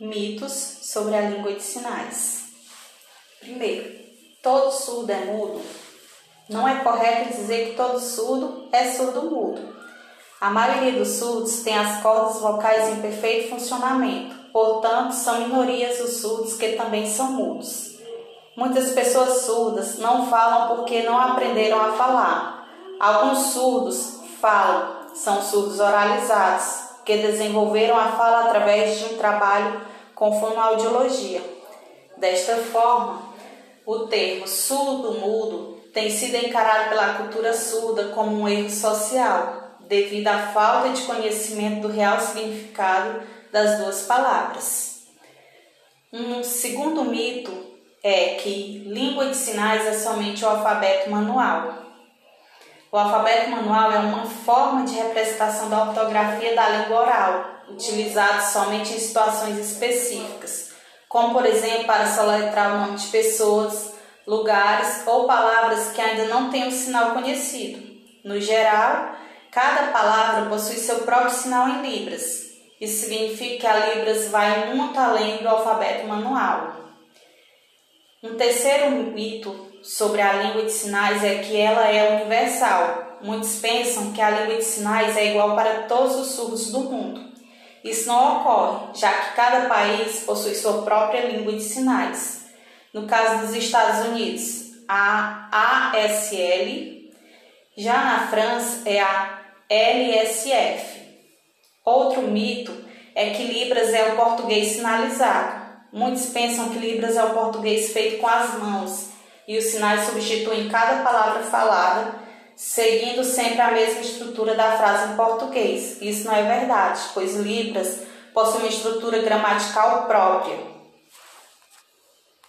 Mitos sobre a língua de sinais. Primeiro, todo surdo é mudo? Não é correto dizer que todo surdo é surdo-mudo. A maioria dos surdos tem as cordas vocais em perfeito funcionamento, portanto, são minorias os surdos que também são mudos. Muitas pessoas surdas não falam porque não aprenderam a falar. Alguns surdos falam, são surdos oralizados, que desenvolveram a fala através de um trabalho com fonoaudiologia. Desta forma, o termo surdo-mudo tem sido encarado pela cultura surda como um erro social, devido à falta de conhecimento do real significado das duas palavras. Um segundo mito é que língua de sinais é somente o alfabeto manual. O alfabeto manual é uma forma de representação da ortografia da língua oral, utilizado somente em situações específicas, como por exemplo para soletrar o nome de pessoas, lugares ou palavras que ainda não têm um sinal conhecido. No geral, cada palavra possui seu próprio sinal em Libras. Isso significa que a Libras vai muito além do alfabeto manual. Um terceiro mito sobre a língua de sinais é que ela é universal. Muitos pensam que a língua de sinais é igual para todos os surdos do mundo. Isso não ocorre, já que cada país possui sua própria língua de sinais. No caso dos Estados Unidos, a ASL, já na França é a LSF. Outro mito é que Libras é o português sinalizado. Muitos pensam que Libras é o português feito com as mãos e os sinais substituem cada palavra falada, seguindo sempre a mesma estrutura da frase em português. Isso não é verdade, pois Libras possui uma estrutura gramatical própria.